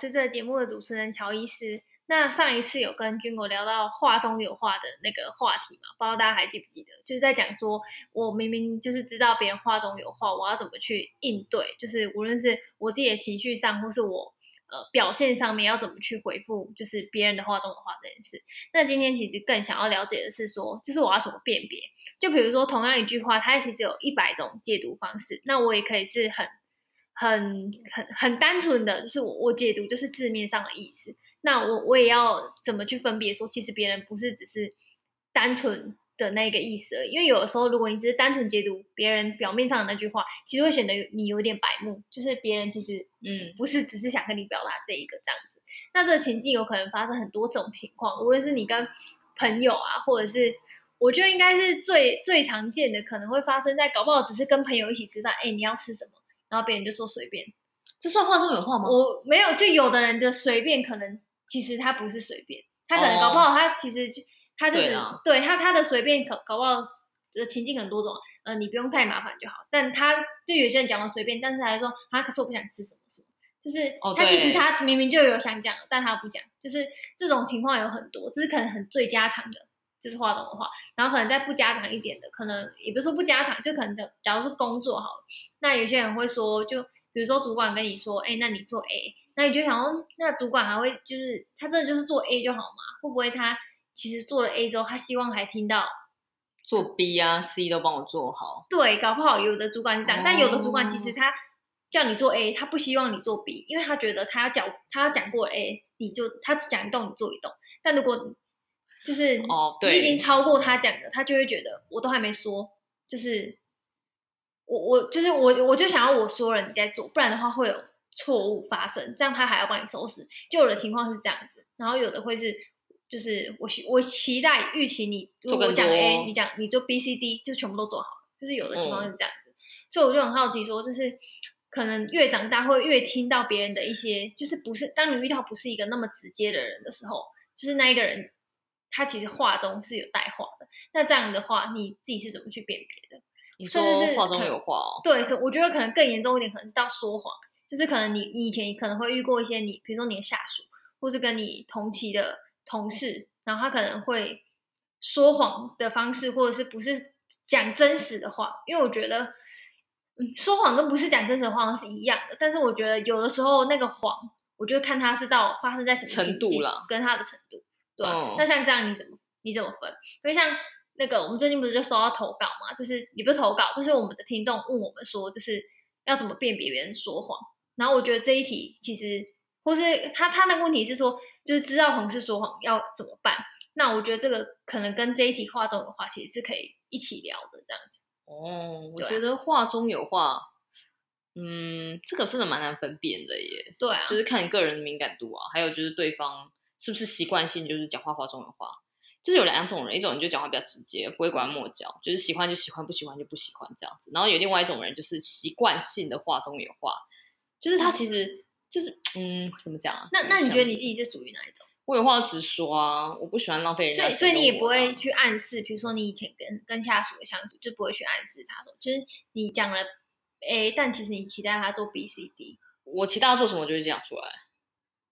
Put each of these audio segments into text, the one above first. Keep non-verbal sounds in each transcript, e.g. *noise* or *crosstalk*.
是这个节目的主持人乔医师。那上一次有跟军哥聊到话中有话的那个话题嘛？不知道大家还记不记得？就是在讲说，我明明就是知道别人话中有话，我要怎么去应对？就是无论是我自己的情绪上，或是我呃表现上面，要怎么去回复，就是别人的话中的话这件事。那今天其实更想要了解的是说，就是我要怎么辨别？就比如说同样一句话，它其实有一百种解读方式，那我也可以是很。很很很单纯的就是我我解读就是字面上的意思，那我我也要怎么去分别说，其实别人不是只是单纯的那个意思而已，因为有的时候如果你只是单纯解读别人表面上的那句话，其实会显得你有点白目，就是别人其实嗯。不是只是想跟你表达这一个这样子，那这个情境有可能发生很多种情况，无论是你跟朋友啊，或者是我觉得应该是最最常见的，可能会发生在搞不好只是跟朋友一起吃饭，哎，你要吃什么？然后别人就说随便，这算话中有话吗？我没有，就有的人的随便可能其实他不是随便，他可能搞不好他其实就他就是对，他他的随便搞搞不好的情境很多种，呃，你不用太麻烦就好。但他就有些人讲的随便，但是他还说他可是我不想吃什么什么，就是他其实他明明就有想讲，但他不讲，就是这种情况有很多，这是可能很最家常的。就是话中的话，然后可能再不加长一点的，可能也不是说不加长，就可能的，假如是工作好了，那有些人会说，就比如说主管跟你说，哎，那你做 A，那你就想说，那主管还会就是他真的就是做 A 就好吗？会不会他其实做了 A 之后，他希望还听到做 B 啊 C 都帮我做好？对，搞不好有的主管是这样，哦、但有的主管其实他叫你做 A，他不希望你做 B，因为他觉得他要讲他要讲过 A，你就他讲一动你做一动，但如果就是哦，对，你已经超过他讲的，他就会觉得我都还没说，就是我我就是我我就想要我说了你再做，不然的话会有错误发生，这样他还要帮你收拾。就有的情况是这样子，然后有的会是就是我我期待预期你如果我讲 A，你讲你就 B C D 就全部都做好，就是有的情况是这样子，嗯、所以我就很好奇说，就是可能越长大会越听到别人的一些，就是不是当你遇到不是一个那么直接的人的时候，就是那一个人。他其实话中是有带话的，那这样的话，你自己是怎么去辨别的？你说话中有话哦？对，是我觉得可能更严重一点，可能是到说谎，就是可能你你以前可能会遇过一些你，比如说你的下属，或是跟你同期的同事，然后他可能会说谎的方式，或者是不是讲真实的话？因为我觉得，嗯，说谎跟不是讲真实的话是一样的，但是我觉得有的时候那个谎，我就看他是到发生在什么程度了，跟他的程度。对，那像这样你怎么你怎么分？因为像那个我们最近不是就收到投稿嘛，就是也不是投稿，就是我们的听众问我们说，就是要怎么辨别别人说谎。然后我觉得这一题其实，或是他他的问题是说，就是知道同事说谎要怎么办？那我觉得这个可能跟这一题话中有话其实是可以一起聊的这样子。哦，我觉得话中有话，嗯，这个真的蛮难分辨的耶。对啊，就是看你个人的敏感度啊，还有就是对方。是不是习惯性就是讲话话中有话，就是有两种人，一种人就讲话比较直接，不会拐弯抹角，就是喜欢就喜欢，不喜欢就不喜欢这样子。然后有另外一种人，就是习惯性的话中有话，就是他其实就是嗯，怎么讲啊？那那你觉得你自己是属于哪一种？我有话直说啊，我不喜欢浪费人家。所以所以你也不会去暗示，比如说你以前跟跟下属的相处，就不会去暗示他说，就是你讲了 A，但其实你期待他做 B、C、D。我期待他做什么，就会讲出来。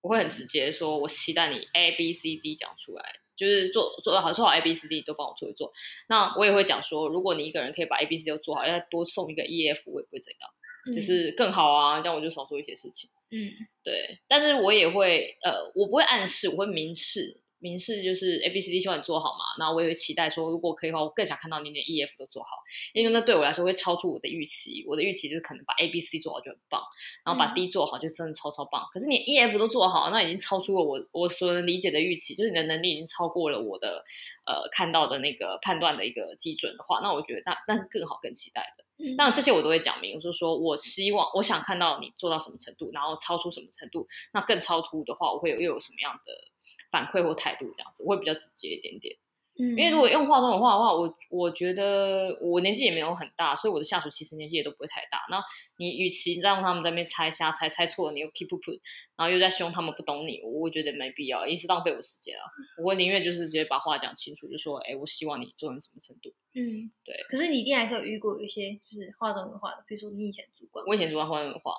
我会很直接说，我期待你 A B C D 讲出来，就是做做好做好 A B C D 都帮我做一做。那我也会讲说，如果你一个人可以把 A B C 都做好，要多送一个 E F，我也不会怎样，就是更好啊，这样我就少做一些事情。嗯，对。但是我也会，呃，我不会暗示，我会明示。明示就是 A B C D 希望你做好嘛，那我也会期待说，如果可以的话，我更想看到你连 E F 都做好，因为那对我来说会超出我的预期。我的预期就是可能把 A B C 做好就很棒，然后把 D 做好就真的超超棒。嗯、可是你 E F 都做好，那已经超出了我我所能理解的预期，就是你的能力已经超过了我的呃看到的那个判断的一个基准的话，那我觉得那那是更好更期待的。那、嗯、这些我都会讲明，我就说我希望我想看到你做到什么程度，然后超出什么程度，那更超出的话，我会有又有什么样的。反馈或态度这样子，我会比较直接一点点。嗯，因为如果用话中有话的话，我我觉得我年纪也没有很大，所以我的下属其实年纪也都不会太大。那你与其让他们在那边猜瞎猜，猜错了你又 keep put，然后又在凶他们不懂你，我觉得没必要，一直浪费我时间啊。我宁愿就是直接把话讲清楚，就说，哎，我希望你做成什么程度。嗯，对。可是你一定还是有遇过有一些就是话中有话的，比如说你以前主管，我以前主管话中有话。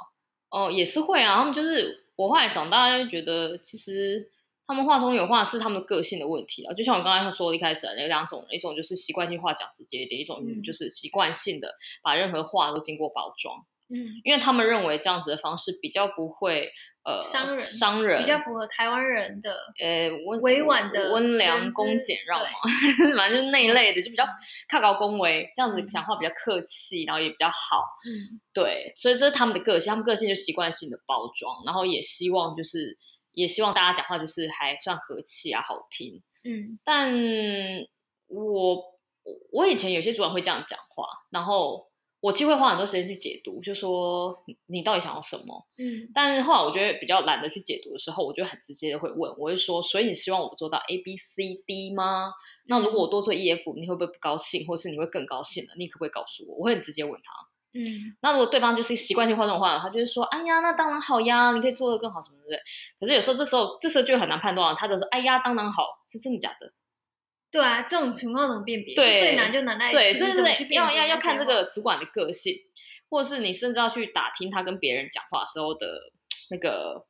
哦，也是会啊。他们就是我后来长大就觉得，其实他们话中有话是他们的个性的问题啊。就像我刚才说的，一开始有两种，一种就是习惯性话讲直接一点，一种就是习惯性的把任何话都经过包装。嗯，因为他们认为这样子的方式比较不会。呃，伤人，伤人比较符合台湾人的，呃，委婉的温良恭俭让嘛，*laughs* 反正就是那一类的，就比较靠高恭维，这样子讲话比较客气，然后也比较好。嗯，对，所以这是他们的个性，他们个性就习惯性的包装，然后也希望就是也希望大家讲话就是还算和气啊，好听。嗯，但我我以前有些主管会这样讲话，然后。我其实会花很多时间去解读，就说你，到底想要什么？嗯，但是后来我觉得比较懒得去解读的时候，我就很直接的会问，我会说，所以你希望我做到 A B C D 吗？嗯、那如果我多做 E F，你会不会不高兴，或是你会更高兴呢？你可不可以告诉我？我会很直接问他。嗯，那如果对方就是习惯性话这种话，他就是说，哎呀，那当然好呀，你可以做得更好什么之类。可是有时候这时候这时候就很难判断了，他就说，哎呀，当然好，是真的假的？对啊，这种情况怎么辨别？对，最难就难在对，所以是要要要看这个主管的个性，或者是你甚至要去打听他跟别人讲话时候的那个。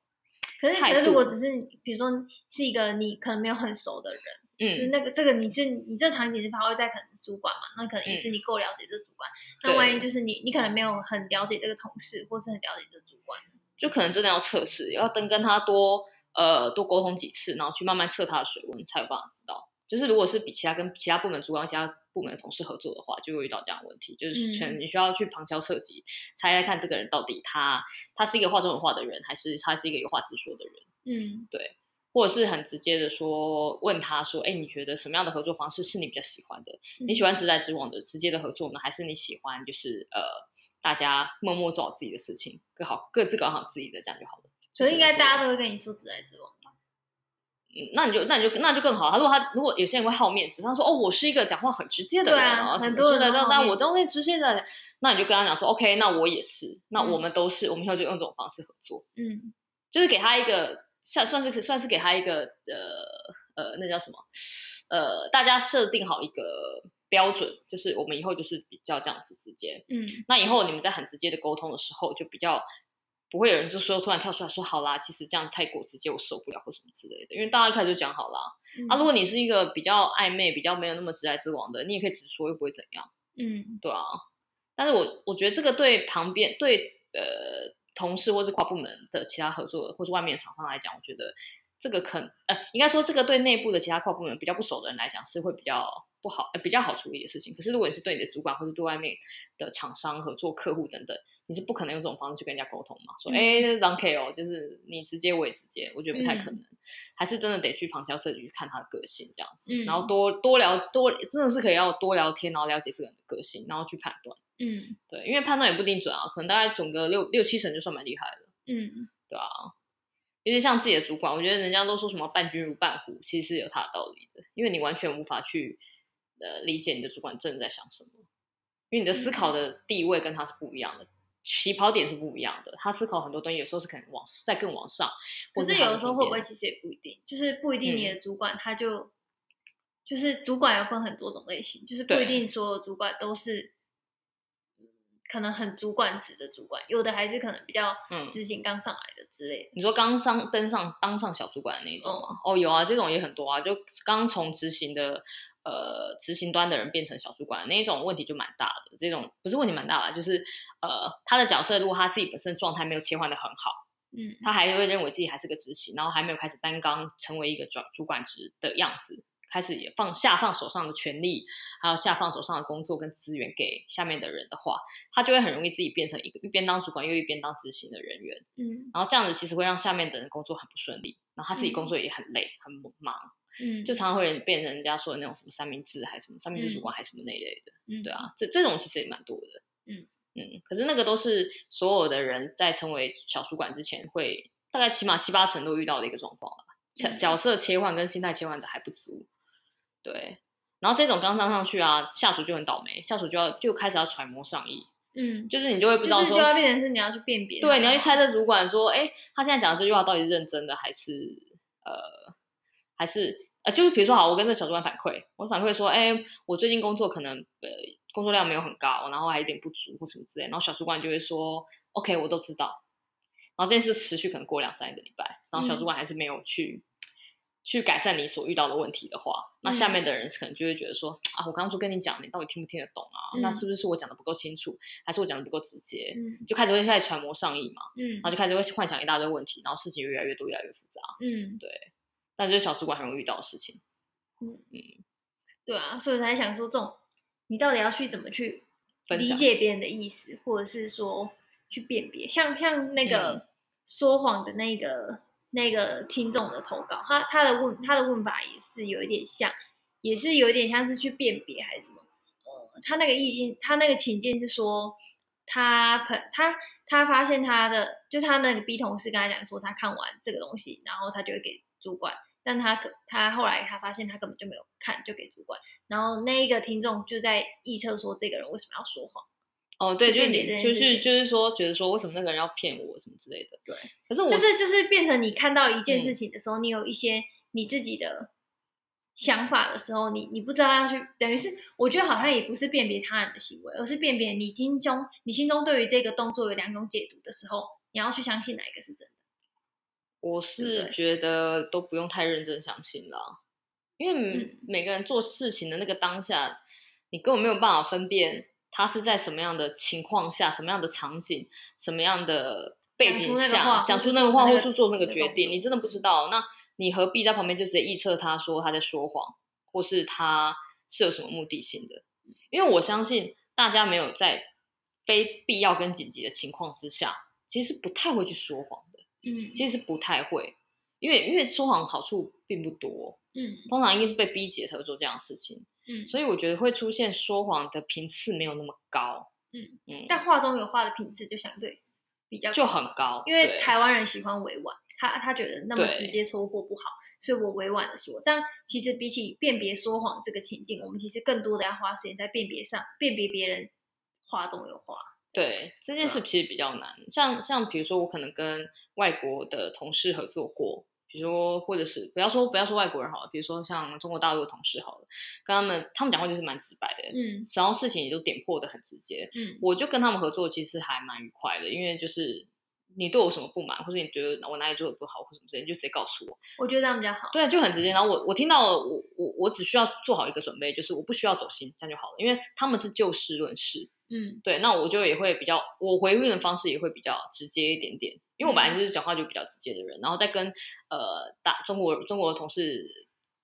可是，可是如果只是比如说是一个你可能没有很熟的人，嗯，就是那个这个你是你这场景是发挥在可能主管嘛，那可能也是你够了解这主管。嗯、那万一就是你你可能没有很了解这个同事，或是很了解这个主管，就可能真的要测试，要等跟他多呃多沟通几次，然后去慢慢测他的水温，才有办法知道。就是如果是比其他跟其他部门主管、其他部门的同事合作的话，就会遇到这样的问题，就是全你需要去旁敲侧击猜猜看这个人到底他他是一个话中有话的人，还是他是一个有话直说的人？嗯，对，或者是很直接的说问他说，哎，你觉得什么样的合作方式是你比较喜欢的？你喜欢直来直往的直接的合作呢，还是你喜欢就是呃大家默默做好自己的事情，各好各自搞好自己的这样就好了。所以应该大家都会跟你说直来直往。嗯，那你就那你就那就更好。他如果他如果有些人会好面子，他说哦，我是一个讲话很直接的人啊，很多人那那我都会直接的。那你就跟他讲说，OK，那我也是，那我们都是，嗯、我们以后就用这种方式合作。嗯，就是给他一个算算是算是给他一个呃呃，那叫什么？呃，大家设定好一个标准，就是我们以后就是比较这样子直接。嗯，那以后你们在很直接的沟通的时候，就比较。不会有人就说突然跳出来说好啦，其实这样太过直接，我受不了或什么之类的。因为大家一开始就讲好啦。嗯、啊，如果你是一个比较暧昧、比较没有那么直来直往的，你也可以直说，又不会怎样。嗯，对啊。但是我我觉得这个对旁边对呃同事或是跨部门的其他合作或是外面的厂商来讲，我觉得这个可呃应该说这个对内部的其他跨部门比较不熟的人来讲是会比较不好呃比较好处理的事情。可是如果你是对你的主管或是对外面的厂商合作客户等等。你是不可能用这种方式去跟人家沟通嘛？说，哎、嗯，让 K 哦，就是你直接我也直接，我觉得不太可能，嗯、还是真的得去旁敲侧击去看他的个性这样子，嗯、然后多多聊多，真的是可以要多聊天，然后了解这个人的个性，然后去判断。嗯，对，因为判断也不一定准啊，可能大概准个六六七成就算蛮厉害的。嗯，对啊，因为像自己的主管，我觉得人家都说什么伴君如伴虎，其实是有他的道理的，因为你完全无法去呃理解你的主管真的在想什么，因为你的思考的地位跟他是不一样的。起跑点是不一样的，他思考很多东西，有时候是可能往再更往上。可是有的时候会不会其实也不一定，就是不一定你的主管他就、嗯、就是主管要分很多种类型，就是不一定所有主管都是可能很主管职的主管，有的还是可能比较执行刚上来的之类你说刚上登上当上小主管的那种吗？哦，哦，有啊，这种也很多啊，就刚从执行的。呃，执行端的人变成小主管那一种问题就蛮大的，这种不是问题蛮大的，就是呃，他的角色如果他自己本身状态没有切换的很好，嗯，他还会认为自己还是个执行，然后还没有开始担纲成为一个主主管职的样子，开始也放下放手上的权力，还有下放手上的工作跟资源给下面的人的话，他就会很容易自己变成一个一边当主管又一边当执行的人员，嗯，然后这样子其实会让下面的人工作很不顺利，然后他自己工作也很累、嗯、很忙。嗯，就常常会变成人家说的那种什么三明治，还是什么三明治主管，还是什么那一类的，嗯，对啊，这这种其实也蛮多的，嗯。嗯，可是那个都是所有的人在成为小主管之前会大概起码七八成都遇到的一个状况了，角角色切换跟心态切换的还不足，对，然后这种刚上上去啊，下属就很倒霉，下属就要就开始要揣摩上意，嗯，就是你就会不知道说，就要变成是你要去辨别，对，你要去猜测主管说，哎，他现在讲的这句话到底是认真的还是呃还是。呃，就是比如说，好，我跟这个小主管反馈，我反馈说，哎，我最近工作可能呃工作量没有很高，然后还有点不足或什么之类，然后小主管就会说，OK，我都知道，然后这件事持续可能过两三个礼拜，然后小主管还是没有去、嗯、去改善你所遇到的问题的话，那下面的人可能就会觉得说、嗯、啊，我刚刚就跟你讲，你到底听不听得懂啊？嗯、那是不是我讲的不够清楚，还是我讲的不够直接？嗯，就开始会开始揣摩上意嘛，嗯，然后就开始会幻想一大堆问题，然后事情越来越多，越来越复杂，嗯，对，那就是小主管很容易遇到的事情，嗯。嗯，对啊，所以才想说，这种你到底要去怎么去理解别人的意思，或者是说去辨别，像像那个说谎的那个、嗯、那个听众的投稿，他他的问他的问法也是有一点像，也是有一点像是去辨别还是什么？呃，他那个意境，他那个情境是说，他朋他他发现他的就他那个 B 同事跟他讲说，他看完这个东西，然后他就会给主管。但他他后来他发现他根本就没有看，就给主管。然后那一个听众就在臆测说，这个人为什么要说谎？哦，对，就是你就是就是说，觉得说为什么那个人要骗我什么之类的。对，可是我就是就是变成你看到一件事情的时候，嗯、你有一些你自己的想法的时候，你你不知道要去，等于是我觉得好像也不是辨别他人的行为，而是辨别你心中你心中对于这个动作有两种解读的时候，你要去相信哪一个是真的。我是觉得都不用太认真相信了，因为每个人做事情的那个当下，你根本没有办法分辨他是在什么样的情况下、什么样的场景、什么样的背景下讲出那个话，或是做那个决定，你真的不知道。那你何必在旁边就直接臆测他说他在说谎，或是他是有什么目的性的？因为我相信大家没有在非必要跟紧急的情况之下，其实不太会去说谎的。嗯，其实不太会，因为因为说谎好处并不多，嗯，通常应该是被逼急才会做这样的事情，嗯，所以我觉得会出现说谎的频次没有那么高，嗯嗯，但话中有话的频次就相对比较就很高，因为台湾人喜欢委婉，他他觉得那么直接戳破不好，所以我委婉的说，这样其实比起辨别说谎这个情境，我们其实更多的要花时间在辨别上，辨别别人话中有话。对，这件事其实比较难，嗯、像像比如说我可能跟外国的同事合作过，比如说或者是不要说不要说外国人好了，比如说像中国大陆的同事好了，跟他们他们讲话就是蛮直白的，嗯，然后事情也都点破的很直接，嗯，我就跟他们合作其实还蛮愉快的，因为就是你对我有什么不满，或者你觉得我哪里做的不好或什么之类，你就直接告诉我，我觉得这样比较好，对，就很直接。然后我我听到了我我我只需要做好一个准备，就是我不需要走心，这样就好了，因为他们是就事论事。嗯，对，那我就也会比较，我回应的方式也会比较直接一点点，因为我本来就是讲话就比较直接的人，嗯、然后再跟呃打中国中国的同事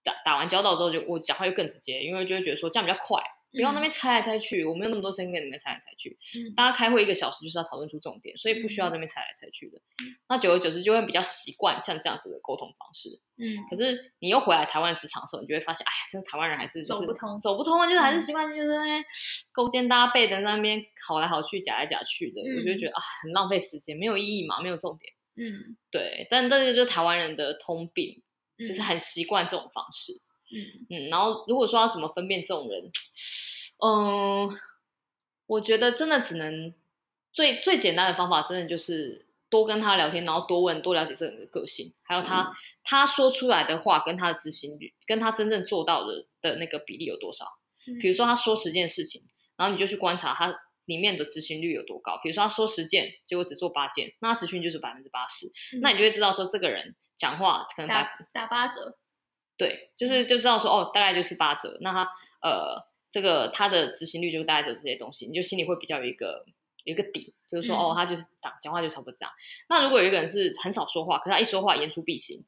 打打完交道之后就，就我讲话又更直接，因为就会觉得说这样比较快。不要那边猜来猜去，我没有那么多时间跟你们猜来猜去。嗯，大家开会一个小时就是要讨论出重点，所以不需要那边猜来猜去的。嗯，那久而久之就会比较习惯像这样子的沟通方式。嗯，可是你又回来台湾职场的时候，你就会发现，哎呀，真的台湾人还是就是走不通，走不通啊，就是还是习惯就是那边勾肩搭背的那边好来好去，假来假去的，嗯，我就觉得啊，很浪费时间，没有意义嘛，没有重点。嗯，对，但这个就是台湾人的通病，就是很习惯这种方式。嗯嗯，然后如果说要怎么分辨这种人？嗯，我觉得真的只能最最简单的方法，真的就是多跟他聊天，然后多问，多了解这个人的个性，还有他、嗯、他说出来的话跟他的执行率，跟他真正做到的的那个比例有多少。嗯、比如说他说十件事情，然后你就去观察他里面的执行率有多高。比如说他说十件，结果只做八件，那他执行就是百分之八十，那你就会知道说这个人讲话可能打打八折。对，就是就知道说哦，大概就是八折。那他呃。这个他的执行率就带着这些东西，你就心里会比较有一个有一个底，就是说、嗯、哦，他就是讲讲话就差不多这样。那如果有一个人是很少说话，可是他一说话言出必行，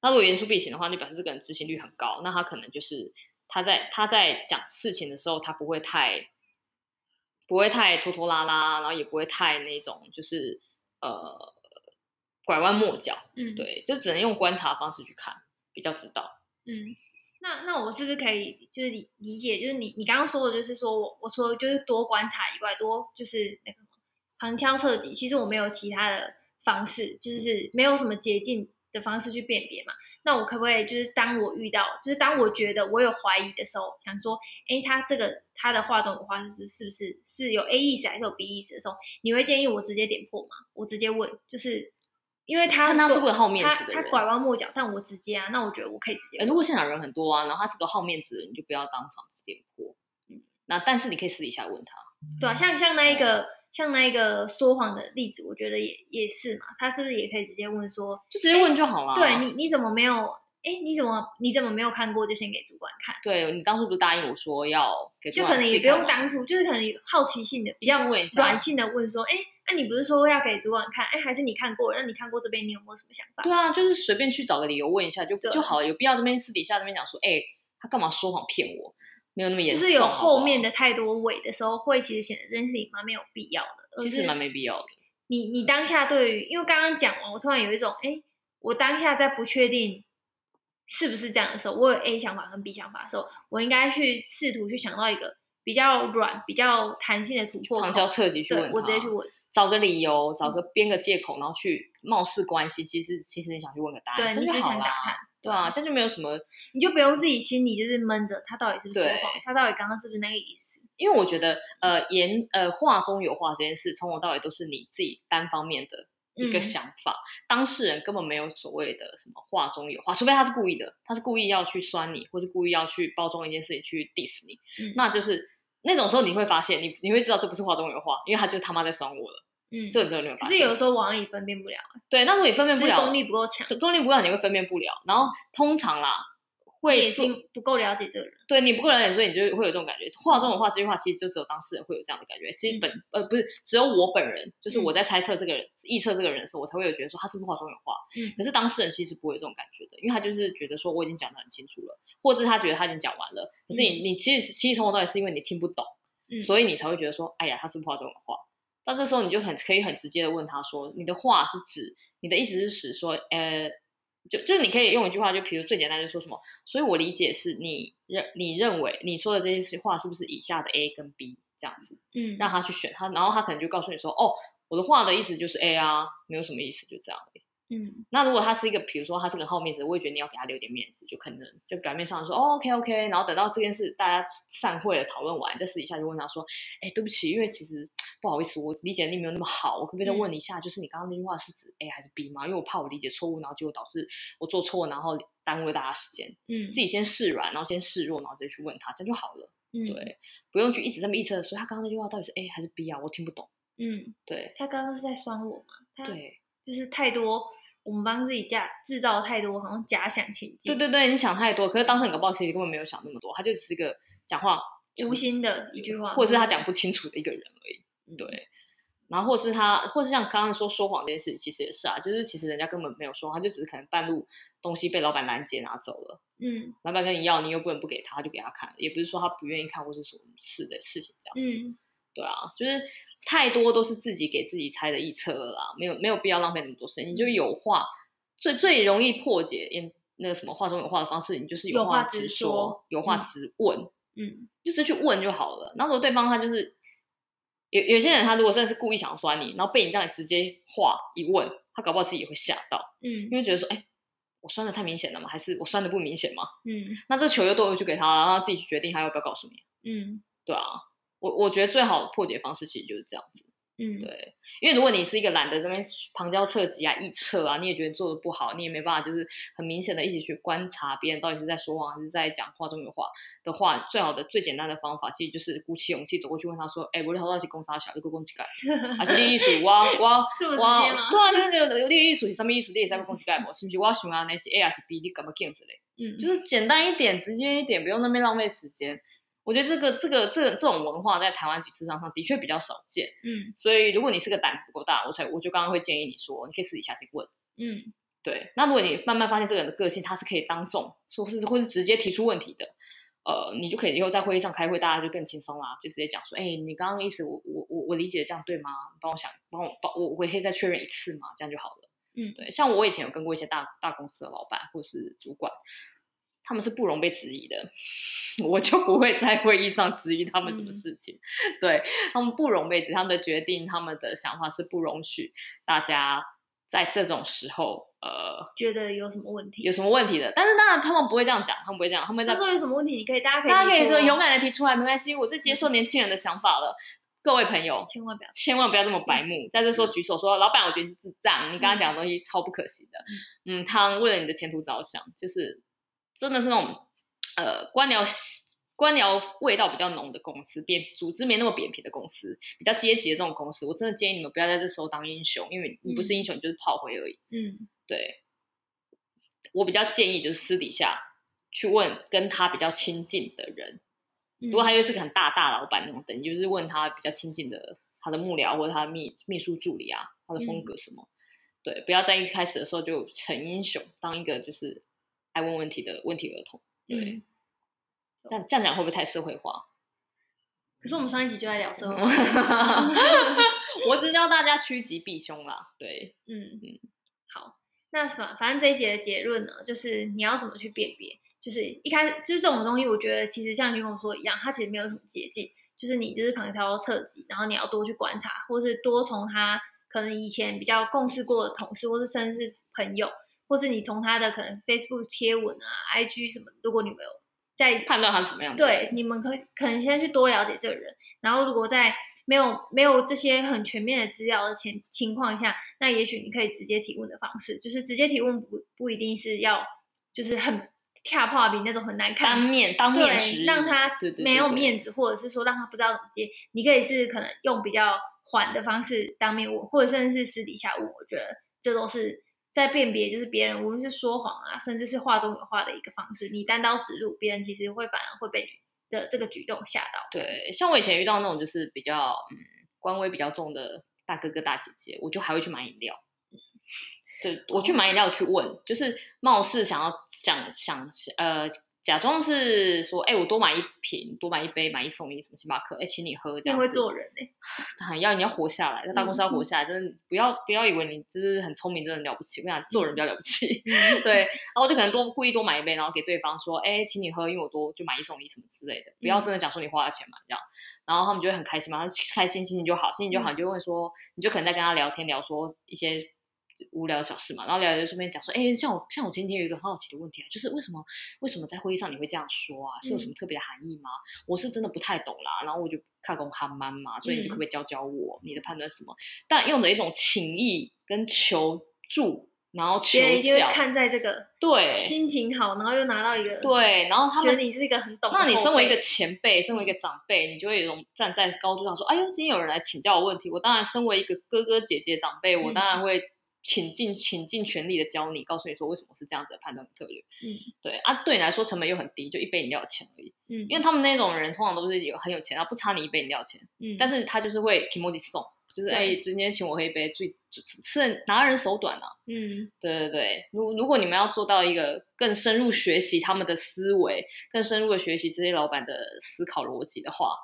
那如果言出必行的话，就表示这个人执行率很高。那他可能就是他在他在讲事情的时候，他不会太不会太拖拖拉拉，然后也不会太那种就是呃拐弯抹角。嗯，对，就只能用观察方式去看，比较知道。嗯。那那我是不是可以就是理理解，就是你你刚刚说的，就是说我我说就是多观察以外，多就是那个旁敲侧击，其实我没有其他的方式，就是没有什么捷径的方式去辨别嘛。那我可不可以就是当我遇到，就是当我觉得我有怀疑的时候，想说，哎，他这个他的话中的话是是不是是有 A 意思还是有 B 意思的时候，你会建议我直接点破吗？我直接问，就是。因为他他是个好面子的人，他拐弯抹角，但我直接啊，那我觉得我可以直接。如果现场人很多啊，然后他是个好面子的人，你就不要当场直接破。嗯，那但是你可以私底下问他。对啊，像像那一个像那一个说谎的例子，我觉得也也是嘛，他是不是也可以直接问说，就直接问就好了？对你，你怎么没有？哎，你怎么你怎么没有看过就先给主管看？对，你当初不是答应我说要给主管看？就可能也不用当初，就是可能好奇性的比较软性的问说，哎，那你不是说要给主管看？哎，还是你看过了？那你看过这边，你有没有什么想法？对啊，就是随便去找个理由问一下就就好了，有必要这边私底下这边讲说，哎，他干嘛说谎骗我？没有那么严重，就是有后面的太多尾的时候，会其实显得这件事情蛮没有必要的。其实蛮没必要的。你你当下对于，因为刚刚讲完，我突然有一种，哎，我当下在不确定。是不是这样的时候，我有 A 想法跟 B 想法的时候，我应该去试图去想到一个比较软、比较弹性的突破口，旁敲侧击去问，我直接去问，找个理由，找个编个借口，然后去貌似关系，其实其实你想去问个答案，对，你只想打探，对啊，这就没有什么，你就不用自己心里就是闷着，他到底是不是说谎，他到底刚刚是不是那个意思？因为我觉得，呃，言呃话中有话这件事，从头到尾都是你自己单方面的。一个想法，嗯，当事人根本没有所谓的什么话中有话，除非他是故意的，他是故意要去酸你，或是故意要去包装一件事情去 diss 你，嗯，那就是那种时候你会发现，你你会知道这不是画中有画，因为他就他妈在酸我了，嗯，这种时候你会发现。可是有的时候网友也分辨不了，对，那如果你分辨不了，功力不够强，功力不够强，你会分辨不了，然后通常啦。会不够了解这个人，对你不够了解，所以你就会有这种感觉。话中有话这句话，其实就只有当事人会有这样的感觉。其实本呃不是只有我本人，就是我在猜测这个人、臆测这个人的时候，我才会有觉得说他是不是话中有话。嗯，可是当事人其实不会有这种感觉的，因为他就是觉得说我已经讲的很清楚了，或者是他觉得他已经讲完了。可是你你其实其实从头到尾是因为你听不懂，所以你才会觉得说，哎呀，他是不是话中有话。到这时候你就很可以很直接的问他说，你的话是指你的意思是指说，呃。就就是你可以用一句话，就比如最简单就说什么，所以我理解是你认你认为你说的这些话是不是以下的 A 跟 B 这样子，嗯，让他去选他，然后他可能就告诉你说，哦，我的话的意思就是 A 啊，没有什么意思，就这样。嗯，那如果他是一个，比如说他是个好面子，我也觉得你要给他留点面子，就可能就表面上说、哦、OK OK，然后等到这件事大家散会了讨论完，再私底下就问他说，哎，对不起，因为其实不好意思，我理解力没有那么好，我可不可以再问你一下，嗯、就是你刚刚那句话是指 A 还是 B 吗？因为我怕我理解错误，然后结果导致我做错，然后耽误了大家时间。嗯，自己先示软，然后先示弱，然后直接去问他，这样就好了。嗯，对，不用去一直这么预测，所以他刚刚那句话到底是 A 还是 B 啊？我听不懂。嗯，对，他刚刚是在酸我嘛？对，就是太多。我们帮自己假制造太多，好像假想情境。对对对，你想太多，可是当事人搞不好其实根本没有想那么多，他就只是个讲话无心的一句话，或者是他讲不清楚的一个人而已。对，然后或是他，或是像刚刚说说谎这件事，其实也是啊，就是其实人家根本没有说，他就只是可能半路东西被老板拦截拿走了。嗯，老板跟你要，你又不能不给他，他就给他看，也不是说他不愿意看或是什么事的事情这样子。嗯，对啊，就是。太多都是自己给自己猜的臆测了啦，没有没有必要浪费那么多时间。你就有话最最容易破解那个什么话中有话的方式，你就是有话直说，有话直问，嗯，就是去问就好了。然后如果对方他就是有有些人，他如果真的是故意想要酸你，然后被你这样直接话一问，他搞不好自己也会吓到，嗯，因为觉得说，哎，我酸的太明显了吗？还是我酸的不明显吗？嗯，那这球又都回去给他，然后他自己去决定他要不要告诉你，嗯，对啊。我我觉得最好的破解方式其实就是这样子，嗯，对，因为如果你是一个懒得这边旁敲侧击啊、臆测啊，你也觉得做的不好，你也没办法就是很明显的一起去观察别人到底是在说谎还是在讲话中有话的话，最好的最简单的方法其实就是鼓起勇气走过去问他说：“哎，我的头到底公啥小？这个公几盖？还是你意思我我 *laughs* 我对啊，就是你意思是什么意思？你也是个公几盖不？是不是我喜欢那些 A 还是 B？你干嘛这样子嘞？嗯，就是简单一点，直接一点，不用那边浪费时间。”我觉得这个这个这个这种文化在台湾职场上的确比较少见，嗯，所以如果你是个胆子不够大，我才我就刚刚会建议你说，你可以私底下去问，嗯，对。那如果你慢慢发现这个人的个性，他是可以当众，或是或是直接提出问题的，呃，你就可以以后在会议上开会，大家就更轻松啦，就直接讲说，哎，你刚刚的意思我我我我理解这样对吗？帮我想帮我帮我我可以再确认一次吗，这样就好了，嗯，对。像我以前有跟过一些大大公司的老板或是主管。他们是不容被质疑的，*laughs* 我就不会在会议上质疑他们什么事情。嗯、对，他们不容被质疑，他们的决定、他们的想法是不容许大家在这种时候呃觉得有什么问题，有什么问题的。但是当然他们不会这样讲，他们不会这样，他们在说有什么问题，你可以大家可以大家可以说勇敢的提出来，没关系，我最接受年轻人的想法了。嗯、各位朋友，千万不要千万不要这么白目，在这时候举手说、嗯、老板，我觉得你智障，你刚刚讲的东西超不可行的。嗯，他为了你的前途着想，就是。真的是那种，呃，官僚官僚味道比较浓的公司，扁组织没那么扁平的公司，比较阶级的这种公司，我真的建议你们不要在这时候当英雄，因为你不是英雄，你就是炮灰而已。嗯，对。我比较建议就是私底下去问跟他比较亲近的人，如果他又是个很大大老板那种等级，就是问他比较亲近的他的幕僚或者他的秘秘书助理啊，他的风格什么。对，不要在一开始的时候就逞英雄，当一个就是爱问问题的问题儿童。对。这样这样讲会不会太社会化？可是我们上一集就在聊社会化 *laughs* *laughs* 我只教大家趋吉避凶啦。对，嗯嗯，好，那反反正这一节的结论呢，就是你要怎么去辨别？就是一开始就是这种东西，我觉得其实像你跟我说一样，它其实没有什么捷径，就是你就是旁敲侧击，然后你要多去观察，或是多从他可能以前比较共事过的同事，或是甚至是朋友，或是你从他的可能 Facebook 贴文啊、IG 什么，如果你没有。在判断他是什么样的。对，你们可可能先去多了解这个人，然后如果在没有没有这些很全面的资料的前情况下，那也许你可以直接提问的方式，就是直接提问不不一定是要就是很跳炮比那种很难看，当面当面对，让他没有面子，或者是说让他不知道怎么接，你可以是可能用比较缓的方式当面问，或者甚至是私底下问，我觉得这都是。在辨别就是别人无论是说谎啊，甚至是话中有话的一个方式。你单刀直入，别人其实会反而会被你的这个举动吓到。对，像我以前遇到那种就是比较嗯官威比较重的大哥哥大姐姐，我就还会去买饮料。对，我去买饮料去问，就是貌似想要想想呃。假装是说，哎、欸，我多买一瓶，多买一杯，买一送一，什么星巴克，哎、欸，请你喝，这样子。会做人呢、欸，*laughs* 要你要活下来，在大公司要活下来，嗯、真的不要不要以为你就是很聪明，真的了不起。我跟你讲，做人比较了不起。嗯、*laughs* *laughs* 对，然后就可能多故意多买一杯，然后给对方说，哎、欸，请你喝，因为我多就买一送一什么之类的，不要真的讲说你花了钱买这样，然后他们就会很开心嘛，开心心情就好，心情就好，你就会说，你就可能在跟他聊天，聊说一些。无聊的小事嘛，然后聊聊就顺便讲说，哎，像我像我今天有一个很好奇的问题啊，就是为什么为什么在会议上你会这样说啊？是有什么特别的含义吗？嗯、我是真的不太懂啦，然后我就看公哈曼嘛，所以你就可不可以教教我？你的判断是什么？但用的一种情谊跟求助，然后求教，看在这个对心情好，然后又拿到一个对，然后他们觉得你是一个很懂，那你身为一个前辈，身为一个长辈，你就会有一种站在高度上说，哎呦，今天有人来请教我问题，我当然身为一个哥哥姐姐长辈，我当然会。倾尽倾尽全力的教你，告诉你说为什么是这样子的判断策略。嗯，对啊，对你来说成本又很低，就一杯饮料钱而已。嗯，因为他们那种人通常都是有很有钱，他不差你一杯饮料钱。嗯，但是他就是会提莫吉送，就是哎，今天请我喝一杯，最是拿人手短啊。嗯，对对对，如如果你们要做到一个更深入学习他们的思维，更深入的学习这些老板的思考逻辑的话。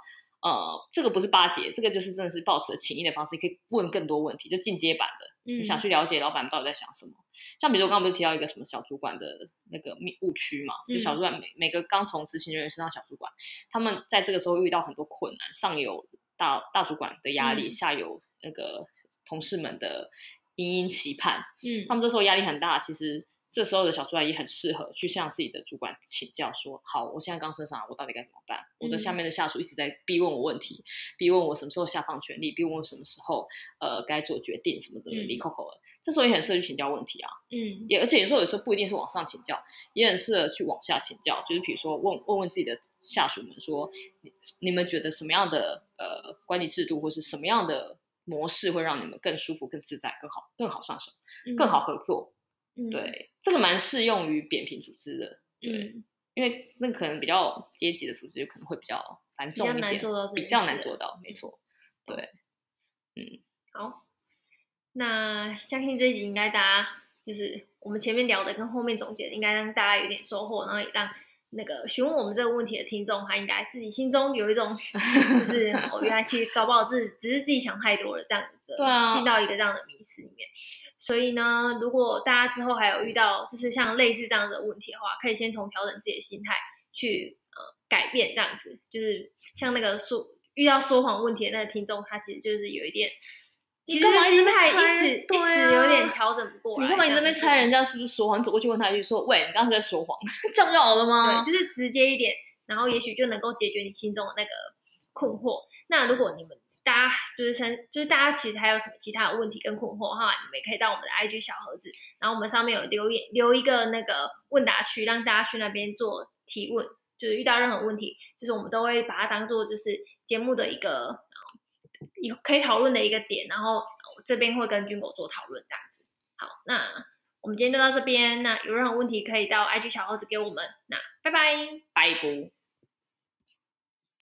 呃，这个不是巴结，这个就是真的是抱持情谊的方式，可以问更多问题，就进阶版的，嗯、你想去了解老板到底在想什么。像比如我刚刚不是提到一个什么小主管的那个误区嘛，就小主管每每个刚从执行人员升上小主管，他们在这个时候遇到很多困难，上有大大主管的压力，嗯、下有那个同事们的殷殷期盼，嗯，他们这时候压力很大，其实。这时候的小主管也很适合去向自己的主管请教，说：“好，我现在刚升上来，我到底该怎么办？我的下面的下属一直在逼问我问题，逼问我什么时候下放权力，逼问我什么时候呃该做决定什么的，离口口了。这时候也很适合去请教问题啊，嗯，也而且有时候有时候不一定是往上请教，也很适合去往下请教，就是比如说问问问自己的下属们说，你你们觉得什么样的呃管理制度或是什么样的模式会让你们更舒服、更自在、更好、更好上手、更好合作？”嗯、对，这个蛮适用于扁平组织的，对，嗯、因为那个可能比较阶级的组织，就可能会比较繁重一点，比较难做到，比较难做到，没。错，对，嗯，好，那相信这一集应该大家就是我们前面聊的跟后面总结的，应该让大家有点收获，然后也让那个询问我们这个问题的听众，他应该自己心中有一种，*laughs* 就是我原来其实搞不好自己只是自己想太多了这样子，对啊，进到一个这样的迷思里面。所以呢，如果大家之后还有遇到就是像类似这样的问题的话，可以先从调整自己的心态去呃改变这样子。就是像那个说遇到说谎问题的那个听众，他其实就是有一点，其实心态一时一时有点调整不过来。你干嘛你这边猜人家是不是说谎？你走过去问他一句说：“喂，你刚刚是在说谎？” *laughs* 这样就好了吗？对，就是直接一点，然后也许就能够解决你心中的那个困惑。那如果你们。大家就是先，就是大家其实还有什么其他的问题跟困惑哈，你们也可以到我们的 IG 小盒子，然后我们上面有留言，留一个那个问答区，让大家去那边做提问。就是遇到任何问题，就是我们都会把它当做就是节目的一个可以讨论的一个点，然后这边会跟军狗做讨论这样子。好，那我们今天就到这边，那有任何问题可以到 IG 小盒子给我们，那拜拜，拜拜。